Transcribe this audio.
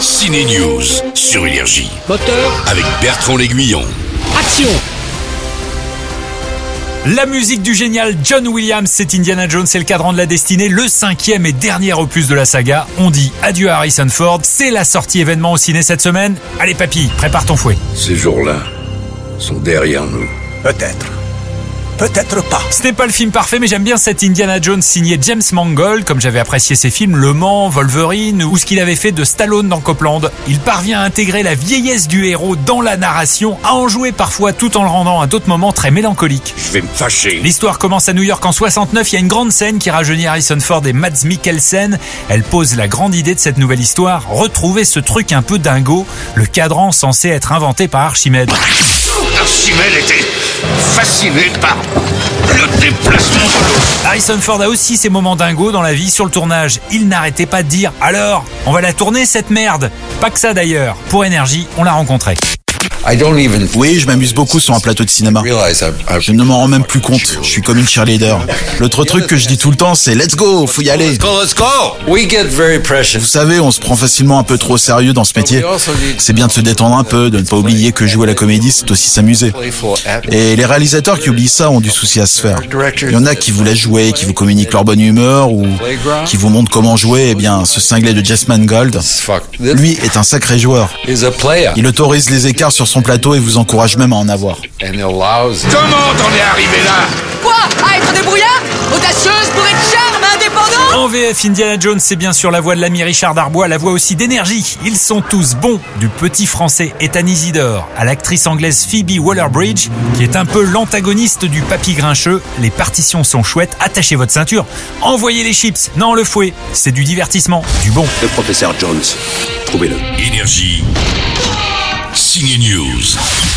Ciné News sur Énergie Moteur, avec Bertrand L'Aiguillon. action La musique du génial John Williams, c'est Indiana Jones, c'est le cadran de la destinée, le cinquième et dernier opus de la saga. On dit adieu à Harrison Ford, c'est la sortie événement au ciné cette semaine. Allez papy, prépare ton fouet. Ces jours-là sont derrière nous. Peut-être. Peut-être pas. Ce n'est pas le film parfait, mais j'aime bien cet Indiana Jones signé James Mangold, comme j'avais apprécié ses films Le Mans, Wolverine ou ce qu'il avait fait de Stallone dans Copland. Il parvient à intégrer la vieillesse du héros dans la narration, à en jouer parfois tout en le rendant à d'autres moments très mélancoliques. Je vais me fâcher. L'histoire commence à New York en 69. Il y a une grande scène qui rajeunit Harrison Ford et Mads Mikkelsen. Elle pose la grande idée de cette nouvelle histoire. Retrouver ce truc un peu dingo, le cadran censé être inventé par Archimède. Archimède était fasciné par le déplacement de l'eau. Harrison Ford a aussi ses moments dingos dans la vie. Sur le tournage, il n'arrêtait pas de dire Alors, on va la tourner cette merde Pas que ça d'ailleurs. Pour énergie, on l'a rencontré. Oui, je m'amuse beaucoup sur un plateau de cinéma. Je ne m'en rends même plus compte. Je suis comme une cheerleader. L'autre truc que je dis tout le temps, c'est let's go, faut y aller. Vous savez, on se prend facilement un peu trop au sérieux dans ce métier. C'est bien de se détendre un peu, de ne pas oublier que jouer à la comédie, c'est aussi s'amuser. Et les réalisateurs qui oublient ça ont du souci à se faire. Il y en a qui vous laissent jouer, qui vous communiquent leur bonne humeur ou qui vous montrent comment jouer. Eh bien, ce cinglé de Jess Mangold, lui est un sacré joueur. Il autorise les écarts sur son plateau et vous encourage même à en avoir. Comment t'en es arrivé là? Quoi? À être débrouillard Audacieuse pour être charme, indépendant? En VF, Indiana Jones, c'est bien sûr la voix de l'ami Richard Darbois, la voix aussi d'énergie. Ils sont tous bons, du petit français Ethan Isidore à l'actrice anglaise Phoebe Waller-Bridge, qui est un peu l'antagoniste du papy grincheux. Les partitions sont chouettes, attachez votre ceinture. Envoyez les chips, non le fouet, c'est du divertissement, du bon. Le professeur Jones. Trouvez-le. Énergie. Ciné News.